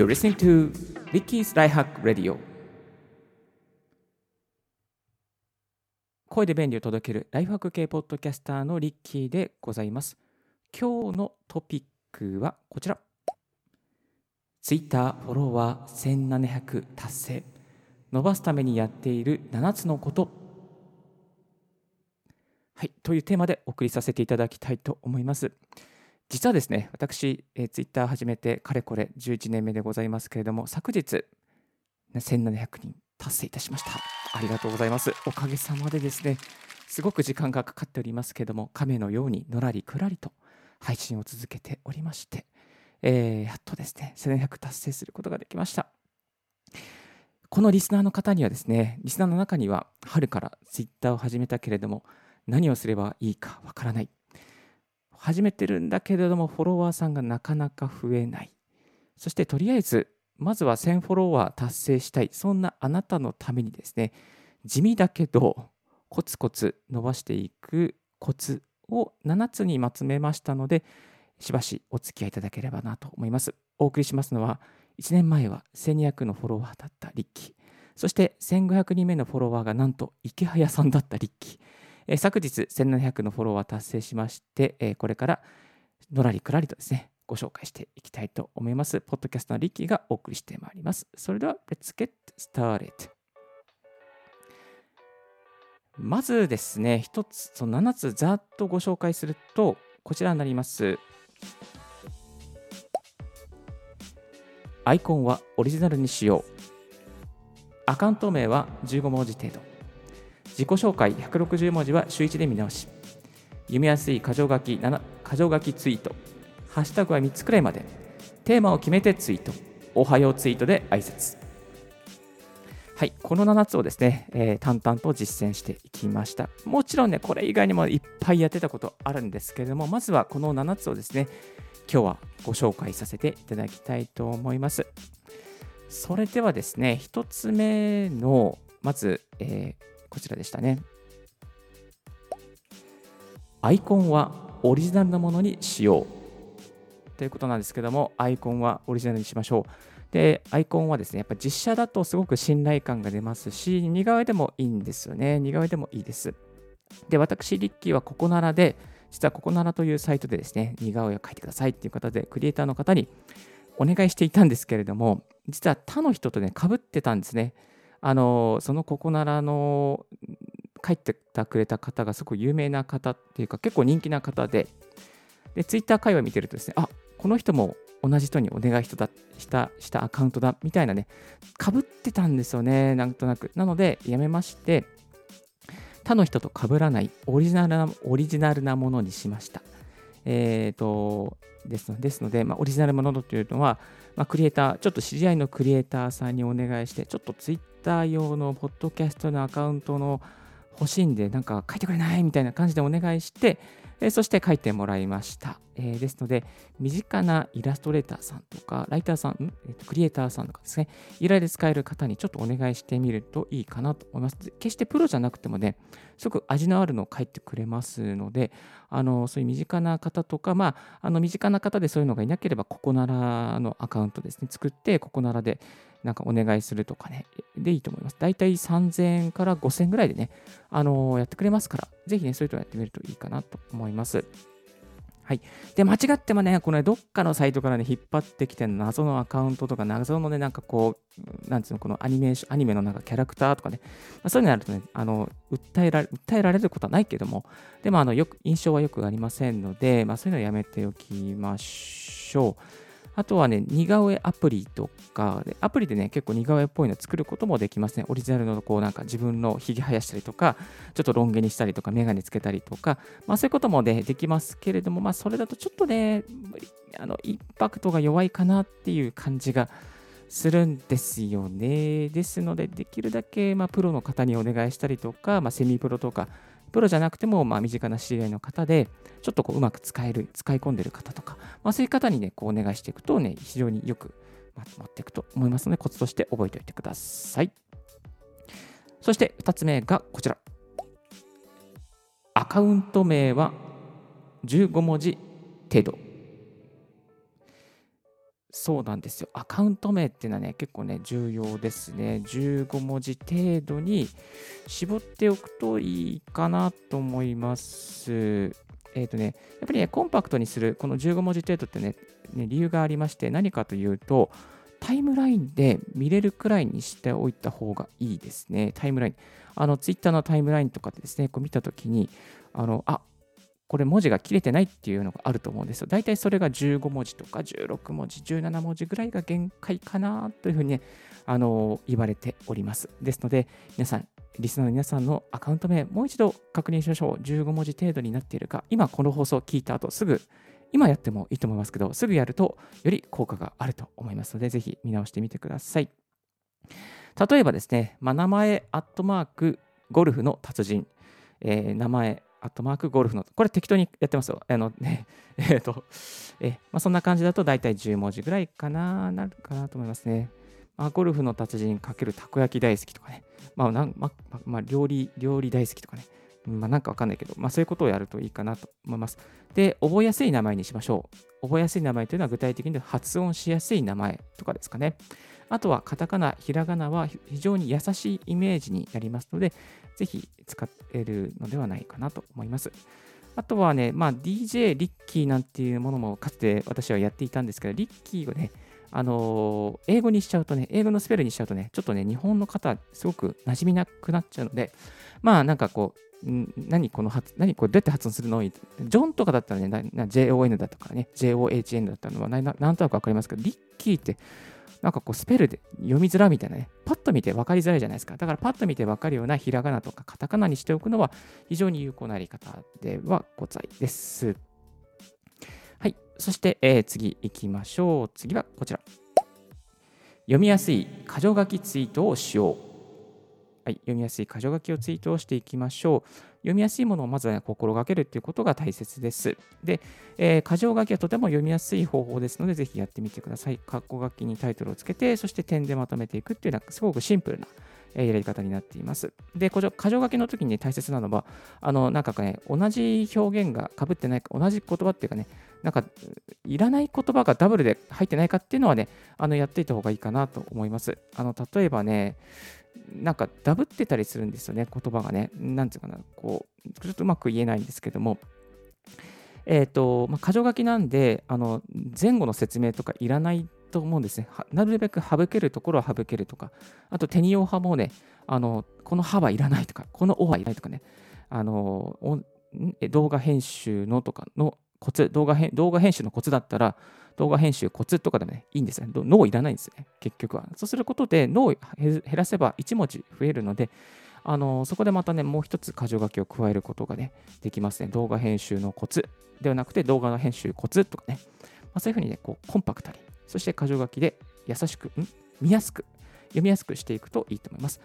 You're listening to Ricky's Life Hack Radio. 声で便利を届けるライフハック系ポッドキャスターのリッキーでございます。今日のトピックはこちら。Twitter フォロワー1700達成。伸ばすためにやっている7つのこと。はいというテーマでお送りさせていただきたいと思います。実はですね、私、えー、ツイッター始めてかれこれ11年目でございますけれども、昨日、1700人達成いたしました。ありがとうございます。おかげさまでですね、すごく時間がかかっておりますけれども、亀のようにのらりくらりと配信を続けておりまして、えー、やっとですね、1700達成することができました。このリスナーの方にはですね、リスナーの中には春からツイッターを始めたけれども、何をすればいいかわからない。始めてるんだけれども、フォロワーさんがなかなか増えない。そしてとりあえず、まずは1000フォロワー達成したい。そんなあなたのためにですね、地味だけどコツコツ伸ばしていくコツを7つにまとめましたので、しばしお付き合いいただければなと思います。お送りしますのは、1年前は1200のフォロワーだったリッキー。そして1500人目のフォロワーがなんと池早さんだったリッキー。え昨日1700のフォロワー達成しまして、えこれからのらりくらりとですね、ご紹介していきたいと思います。ポッドキャストのリッキーがお送りしてまいります。それでは、Let's get started. まずですね、一つ、その7つざっとご紹介すると、こちらになります。アイコンはオリジナルにしよう。アカウント名は15文字程度。自己紹介160文字は週1で見直し。読みやすい箇条書き7箇条書きツイート。ハッシュタグは3つくらいまで。テーマを決めてツイート。おはようツイートで挨拶。はい、この7つをですね、えー、淡々と実践していきました。もちろんね、これ以外にもいっぱいやってたことあるんですけれども、まずはこの7つをですね、今日はご紹介させていただきたいと思います。それではですね、1つ目の、まず、えー、こちらでしたね。アイコンはオリジナルなものにしようということなんですけども、アイコンはオリジナルにしましょう。で、アイコンはですね、やっぱ実写だとすごく信頼感が出ますし、似顔絵でもいいんですよね。似顔絵でもいいです。で、私、リッキーはここならで、実はここならというサイトでですね、似顔絵を描いてくださいっていう方で、クリエイターの方にお願いしていたんですけれども、実は他の人とね、かぶってたんですね。あのそのココナラの帰ってくれた方がすごく有名な方っていうか結構人気な方ででツイッター会話見てるとですねあこの人も同じ人にお願いしたしたしたアカウントだみたいなねかぶってたんですよねなんとなく。なのでやめまして他の人と被らないオリジナルなオリジナルなものにしました。えーと、ですのですので、まあ、オリジナルものというのは、まあ、クリエイター、ちょっと知り合いのクリエイターさんにお願いして、ちょっとツイッター用のポッドキャストのアカウントの欲しいんで、なんか書いてくれない？みたいな感じでお願いして、え、そして書いてもらいました。え、ですので、身近なイラストレーターさんとか、ライターさん、えー、とクリエイターさんとかですね、依頼で使える方にちょっとお願いしてみるといいかなと思います。決してプロじゃなくてもね、すごく味のあるのを書いてくれますので、あのそういう身近な方とか、まあ、あの身近な方でそういうのがいなければ、ここならのアカウントですね、作って、ここならでなんかお願いするとかね、でいいと思います。だいたい3000円から5000円ぐらいでね、あのー、やってくれますから、ぜひね、そういうのやってみるといいかなと思います。はい。で、間違ってもね、このね、どっかのサイトからね、引っ張ってきて謎のアカウントとか、謎のね、なんかこう、なんつうの、このアニメーション、アニメのなんかキャラクターとかね、まあ、そういうのやるとね、あの、訴えられ、訴えられることはないけども、でも、あの、よく、印象はよくありませんので、まあ、そういうのはやめておきましょう。あとはね、似顔絵アプリとかで、アプリでね、結構似顔絵っぽいの作ることもできますね。オリジナルのこうなんか自分のひげ生やしたりとか、ちょっとロン毛にしたりとか、メガネつけたりとか、まあそういうこともね、できますけれども、まあそれだとちょっとね、あのインパクトが弱いかなっていう感じがするんですよね。ですので、できるだけ、まあ、プロの方にお願いしたりとか、まあ、セミプロとか、プロじゃなくても、まあ、身近な知り合いの方で、ちょっとこううまく使える、使い込んでる方とか、まあ、そういう方にね、こうお願いしていくとね、非常によくまとまっていくと思いますので、コツとして覚えておいてください。そして2つ目がこちら。アカウント名は15文字程度。そうなんですよ。アカウント名っていうのはね、結構ね、重要ですね。15文字程度に絞っておくといいかなと思います。えっ、ー、とね、やっぱりね、コンパクトにする、この15文字程度ってね、ね理由がありまして、何かというと、タイムラインで見れるくらいにしておいた方がいいですね。タイムライン。あの、ツイッターのタイムラインとかでですね、こう見たときに、あの、あ、これ文字が切れてないっていうのがあると思うんですよ。大体それが15文字とか16文字、17文字ぐらいが限界かなというふうにね、あの言われております。ですので、皆さん、リスナーの皆さんのアカウント名、もう一度確認しましょう。15文字程度になっているか、今この放送を聞いた後、すぐ、今やってもいいと思いますけど、すぐやるとより効果があると思いますので、ぜひ見直してみてください。例えばですね、まあ、名前、アットマーク、ゴルフの達人、えー、名前、アットマークゴルフの、これ適当にやってますよ。あのね、えっ、と、えまあ、そんな感じだと大体10文字ぐらいかな、なるかなと思いますね。まあ、ゴルフの達人かけるたこ焼き大好きとかね、まあなんまあ、まあ、料理、料理大好きとかね、まあ、なんかわかんないけど、まあ、そういうことをやるといいかなと思います。で、覚えやすい名前にしましょう。覚えやすい名前というのは具体的に発音しやすい名前とかですかね。あとはカタカナ、ひらがなは非常に優しいイメージになりますので、ぜひ使えるのではないかなと思います。あとはね、まあ、DJ リッキーなんていうものもかつて私はやっていたんですけど、リッキーをね、あのー、英語にしちゃうとね、英語のスペルにしちゃうとね、ちょっとね、日本の方、すごく馴染みなくなっちゃうので、まあ、なんかこう、何この発、何これどうやって発音するの？ジョンとかだったらね、JON だとかね、JOHN だったのはなんとなくわかりますけど、リッキーってなんかこうスペルで読みづらみたいなね、パッと見て分かりづらいじゃないですか。だからパッと見て分かるようなひらがなとかカタカナにしておくのは非常に有効なやり方ではございです。はい。そして、えー、次行きましょう。次はこちら。読みやすい箇条書きツイートを使用。はい、読みやすい箇条書きをツイートをしていきましょう。読みやすいものをまずは心がけるということが大切です。で、えー、箇条書きはとても読みやすい方法ですので、ぜひやってみてください。括弧書きにタイトルをつけて、そして点でまとめていくっていうのは、すごくシンプルなやり方になっています。で、箇条書きの時に、ね、大切なのは、あの、なんかね、同じ表現がかぶってないか、同じ言葉っていうかね、なんか、いらない言葉がダブルで入ってないかっていうのはね、あの、やっていた方がいいかなと思います。あの、例えばね、なんかダブってたりするんですよね、言葉がね。なんていうかな、こう、ちょっとうまく言えないんですけども、えっ、ー、と、まあ、箇条書きなんで、あの、前後の説明とかいらないと思うんですね。なるべく省けるところは省けるとか、あと、テニオ派もね、あの、この歯はいらないとか、このおはいらないとかね、あの、動画編集のとかのコツ、動画動画編集のコツだったら、動画編集コツとかでもね、いいんですね。脳いらないんですね、結局は。そうすることで、脳を減らせば1文字増えるので、あのそこでまたね、もう一つ箇条書きを加えることがね、できますね。動画編集のコツではなくて、動画の編集コツとかね、まあ、そういうふうにね、こうコンパクトに、そして箇条書きで優しく、ん？見やすく、読みやすくしていくといいと思います。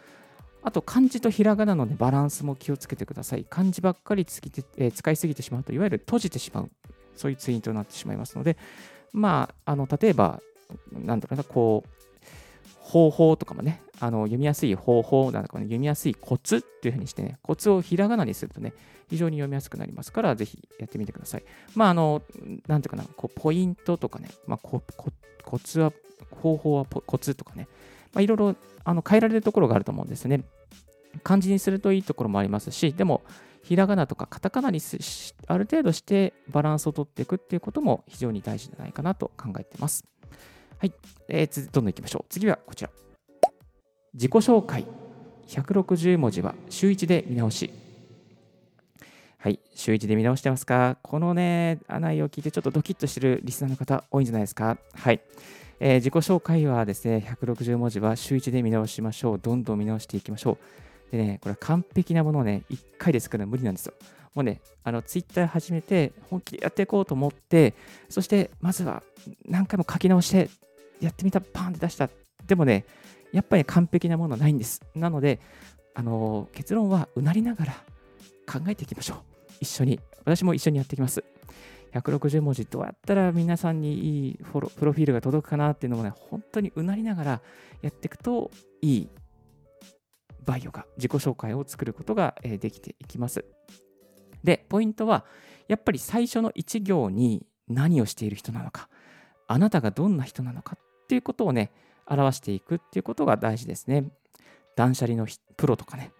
あと、漢字とひらがなの、ね、バランスも気をつけてください。漢字ばっかりつきて、えー、使いすぎてしまうと、いわゆる閉じてしまう、そういうツイートになってしまいますので、まあ、あの例えば、なんだろうな、こう、方法とかもね、あの読みやすい方法なんか、ね、読みやすいコツっていうふうにしてね、コツをひらがなにするとね、非常に読みやすくなりますから、ぜひやってみてください。まあ、あの、なんていうかな、こうポイントとかね、まあ、ココツは、方法はコツとかね、まあ、いろいろあの変えられるところがあると思うんですね。漢字にするといいところもありますし、でも、ひらがなとかカタカナにある程度してバランスをとっていくっていうことも非常に大事じゃないかなと考えてます。はい、えー、どんどんいきましょう。次はこちら。自己紹介。160文字は週1で見直し。はい、週1で見直してますか？このね、案内を聞いてちょっとドキッとしてるリスナーの方多いんじゃないですか？はい。えー、自己紹介はですね、160文字は週1で見直しましょう。どんどん見直していきましょう。でね、これ完璧なものをね、1回で作るのは無理なんですよ。もうね、あの、ツイッター始めて、本気でやっていこうと思って、そして、まずは何回も書き直して、やってみた、パンって出した。でもね、やっぱり完璧なものはないんです。なので、あの結論はうなりながら考えていきましょう。一緒に。私も一緒にやっていきます。160文字どうやったら皆さんにいいフォロプロフィールが届くかなっていうのもね、本当にうなりながらやっていくといいバイオが自己紹介を作ることができていきます。で、ポイントは、やっぱり最初の1行に何をしている人なのか、あなたがどんな人なのかっていうことをね、表していくっていうことが大事ですね。断捨離のプロとかね、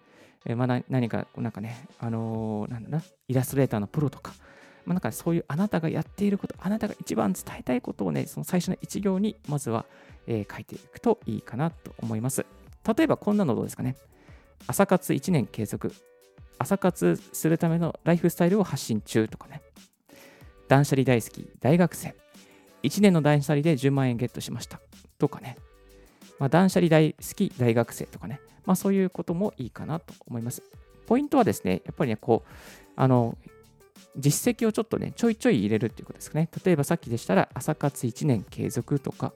えー、まあ、何か、なんかね、あのー、なんだな、イラストレーターのプロとか、まあ、なんかそういうあなたがやっていること、あなたが一番伝えたいことをね、その最初の一行にまずは、えー、書いていくといいかなと思います。例えばこんなのどうですかね。朝活1年継続。朝活するためのライフスタイルを発信中とかね。断捨離大好き、大学生。1年の断捨離で10万円ゲットしました。とかね。まあ、断捨離大好き、大学生とかね。まあ、そういうこともいいかなと思います。ポイントはですね、やっぱりね、こう、あの、実績をちょっとね、ちょいちょい入れるっていうことですかね。例えばさっきでしたら、朝活1年継続とか、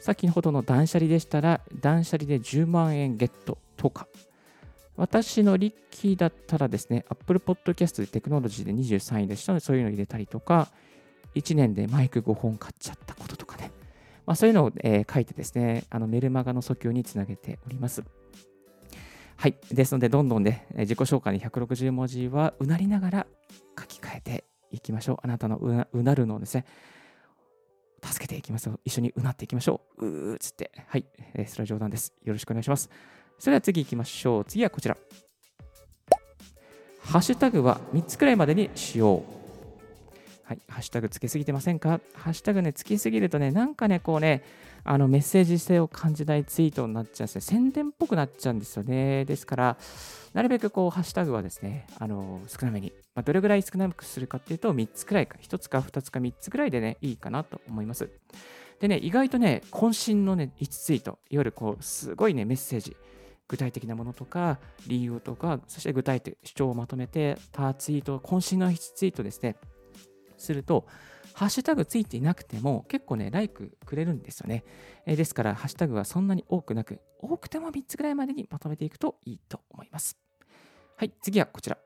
先ほどの断捨離でしたら、断捨離で10万円ゲットとか、私のリッキーだったらですね、Apple Podcast でテクノロジーで23位でしたので、そういうの入れたりとか、1年でマイク5本買っちゃったこととかね、まあ、そういうのを、えー、書いてですね、あのメルマガの訴求につなげております。はい。ですので、どんどんね、自己紹介に160文字はうなりながら書き換えていきましょう。あなたのうなるのをですね、助けていきますよ。一緒にうなっていきましょう。うーっつって。はい。えー、それは冗談です。よろしくお願いします。それでは次行きましょう。次はこちら。ハッシュタグは3つくらいまでにしよう。はい、ハッシュタグつけすぎてませんか？ハッシュタグね、つきすぎるとね、なんかね、こうね、あのメッセージ性を感じないツイートになっちゃうんですね。宣伝っぽくなっちゃうんですよね。ですから、なるべくこう、ハッシュタグはですね、あの少なめに、まあ、どれぐらい少なくするかっていうと、3つくらいか、1つか2つか3つくらいでね、いいかなと思います。でね、意外とね、渾身のね、1ツイート、いわゆるこう、すごいね、メッセージ、具体的なものとか、理由とか、そして具体的、主張をまとめて、パーツイート、渾身のツイートですね、すると、ハッシュタグついていなくても結構ね、ライクくれるんですよね。えですから、ハッシュタグはそんなに多くなく、多くても3つぐらいまでにまとめていくといいと思います。はい、次はこちら。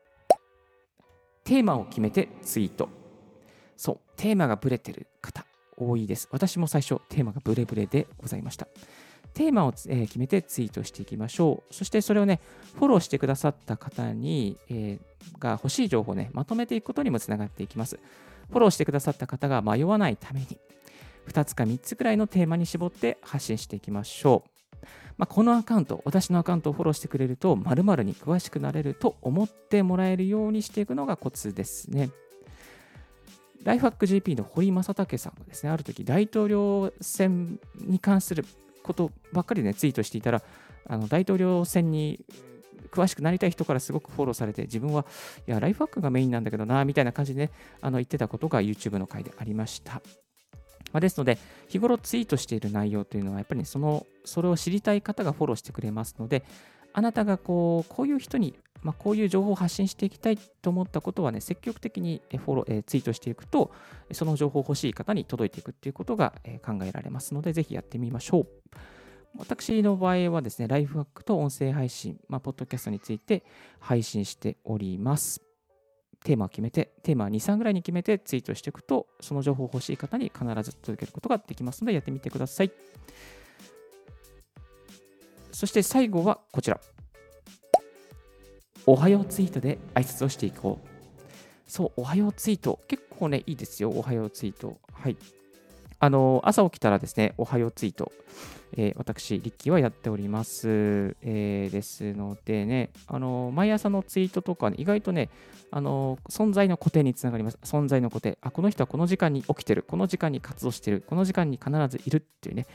テーマを決めてツイート。そう、テーマがブレてる方多いです。私も最初、テーマがブレブレでございました。テーマを、え決めてツイートしていきましょう。そしてそれをね、フォローしてくださった方に、えー、が欲しい情報をね、まとめていくことにもつながっていきます。フォローしてくださった方が迷わないために、2つか3つくらいのテーマに絞って発信していきましょう。まあ、このアカウント、私のアカウントをフォローしてくれると、〇〇に詳しくなれると思ってもらえるようにしていくのがコツですね。ライフハック GP の堀正武さんがですね、ある時大統領選に関することばっかりね、ツイートしていたら、あの大統領選に詳しくなりたい人からすごくフォローされて、自分は、いや、ライフハックがメインなんだけどな、みたいな感じでね、あの言ってたことが YouTube の回でありました。まあ、ですので、日頃ツイートしている内容というのは、やっぱり、ね、その、それを知りたい方がフォローしてくれますので、あなたがこう、こういう人に、まあ、こういう情報を発信していきたいと思ったことはね、積極的にフォロー、えツイートしていくと、その情報欲しい方に届いていくっていうことが考えられますので、ぜひやってみましょう。私の場合はですね、ライフハックと音声配信、まあ、ポッドキャストについて配信しております。テーマを決めて、テーマは2、3ぐらいに決めてツイートしていくと、その情報欲しい方に必ず届けることができますので、やってみてください。そして最後はこちら。おはようツイートで挨拶をしていこう。そう、おはようツイート。結構ね、いいですよ、おはようツイート。はい。あの、朝起きたらですね、おはようツイート。えー、私、リッキーはやっております。えー、ですのでね、あの毎朝のツイートとか、ね、意外とね、あの存在の固定につながります。存在の固定。あ、この人はこの時間に起きてる。この時間に活動してる。この時間に必ずいるっていうね、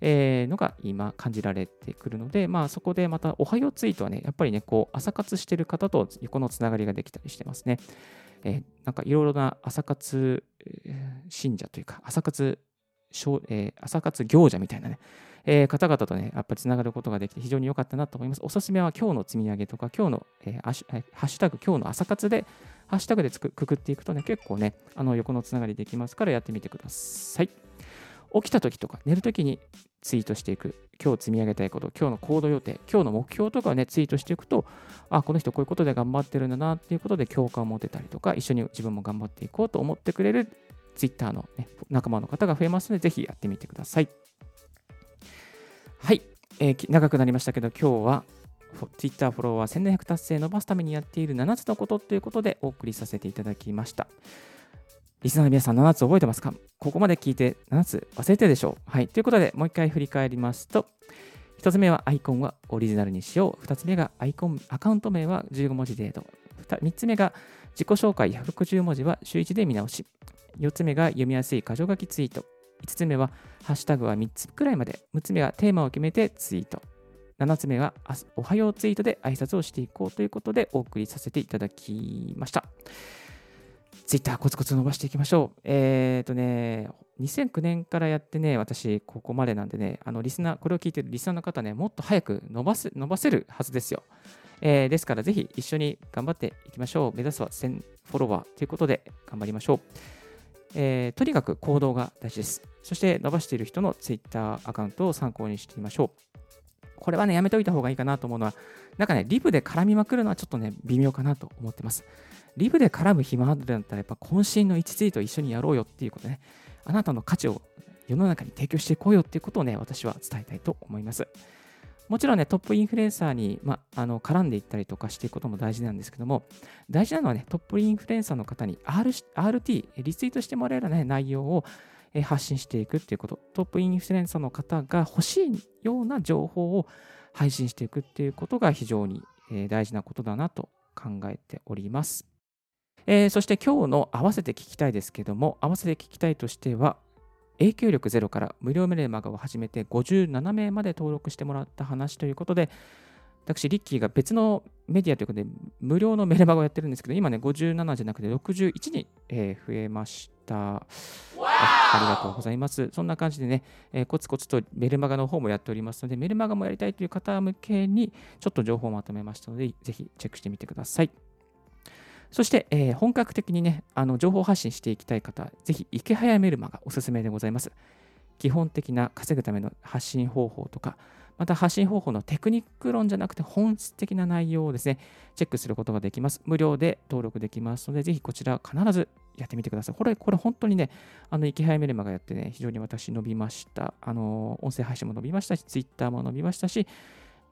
えー、のが今感じられてくるので、まあそこでまたおはようツイートはね、やっぱりね、こう朝活してる方と横のつながりができたりしてますね。えー、なんかいろいろな朝活信者というか、朝活、朝活行者みたいなね、えー、方々とね、やっぱりつながることができて非常に良かったなと思います。おすすめは今日の積み上げとか、今日の、えー、ハッシュタグ今日の朝活で、ハッシュタグでくくっていくとね、結構ね、あの横のつながりできますからやってみてください。起きた時とか寝る時にツイートしていく、今日積み上げたいこと、今日の行動予定、今日の目標とかをね、ツイートしていくと、あ、この人こういうことで頑張ってるんだなっていうことで共感を持てたりとか、一緒に自分も頑張っていこうと思ってくれるツイッターの、ね、仲間の方が増えますので、ぜひやってみてください。はい、えー、長くなりましたけど、今日は Twitter フォロワー1700達成伸ばすためにやっている7つのことということでお送りさせていただきました。リスナーの皆さん7つ覚えてますか？ここまで聞いて7つ忘れてるでしょう？はい。ということで、もう一回振り返りますと、1つ目はアイコンはオリジナルにしよう。2つ目がアイコン、アカウント名は15文字程度。3つ目が自己紹介160文字は週1で見直し。4つ目が読みやすい箇条書きツイート。5つ目はハッシュタグは3つくらいまで。6つ目はテーマを決めてツイート。7つ目はおはようツイートで挨拶をしていこうということでお送りさせていただきました。ツイッターコツコツ伸ばしていきましょう。えっ、ー、とね、2009年からやってね、私、ここまでなんでね、あのリスナー、これを聞いてるリスナーの方ね、もっと早く伸ばす伸ばせるはずですよ。えー、ですから、ぜひ一緒に頑張っていきましょう。目指すは1000フォロワーということで頑張りましょう。えー、とにかく行動が大事です。そして伸ばしている人のツイッターアカウントを参考にしてみましょう。これはね、やめておいた方がいいかなと思うのは、なんかね、リブで絡みまくるのはちょっとね、微妙かなと思ってます。リブで絡む暇あるんだったら、やっぱ渾身の1ツイート一緒にやろうよっていうことね、あなたの価値を世の中に提供していこうよっていうことをね、私は伝えたいと思います。もちろんね、トップインフルエンサーに、ま、あの絡んでいったりとかしていくことも大事なんですけども、大事なのはね、トップインフルエンサーの方に R RT、リツイートしてもらえる、ね、内容を発信していくっていうこと、トップインフルエンサーの方が欲しいような情報を配信していくっていうことが非常に大事なことだなと考えております。えー、そして今日の合わせて聞きたいですけども、合わせて聞きたいとしては、影響力ゼロから無料メルマガを始めて57名まで登録してもらった話ということで、私、リッキーが別のメディアということで、無料のメルマガをやってるんですけど、今ね、57じゃなくて61に、えー、増えました。ありがとうございます。そんな感じでね、えー、コツコツとメルマガの方もやっておりますので、メルマガもやりたいという方向けに、ちょっと情報をまとめましたので、ぜひチェックしてみてください。そして、えー、本格的にね、あの情報発信していきたい方、ぜひ、池早メルマガおすすめでございます。基本的な稼ぐための発信方法とか、また発信方法のテクニック論じゃなくて本質的な内容をですね、チェックすることができます。無料で登録できますので、ぜひこちら必ずやってみてください。これ、これ本当にね、あの、生き早メルマがやってね、非常に私伸びました。あの、音声配信も伸びましたし、ツイッターも伸びましたし、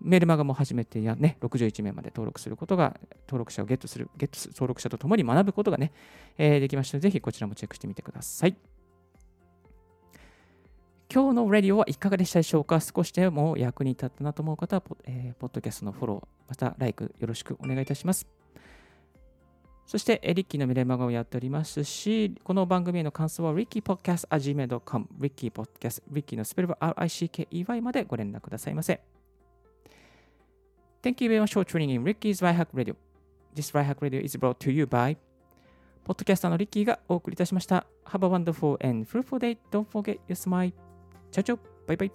メルマガも始めてやね、61名まで登録することが、登録者をゲットする、ゲット登録者と共に学ぶことがね、えー、できましたので、ぜひこちらもチェックしてみてください。今日のレディオはいかがでしたでしょうか？少しでも役に立ったなと思う方は、えー、ポッドキャストのフォロー、また、ライクよろしくお願いいたします。そして、リッキーの未来マガをやっておりますし、この番組への感想は、rickypodcast.gmail.com、rickypodcast、リッキーのスペルは RICKEY までご連絡くださいませ。Thank you very much for tuning in Ricky's Right Hack Radio. This Right Hack Radio is brought to you by ポッドキャスターのリッキーがお送りいたしました。Have a wonderful and fruitful day. Don't forget your smile. チャチャバイバイ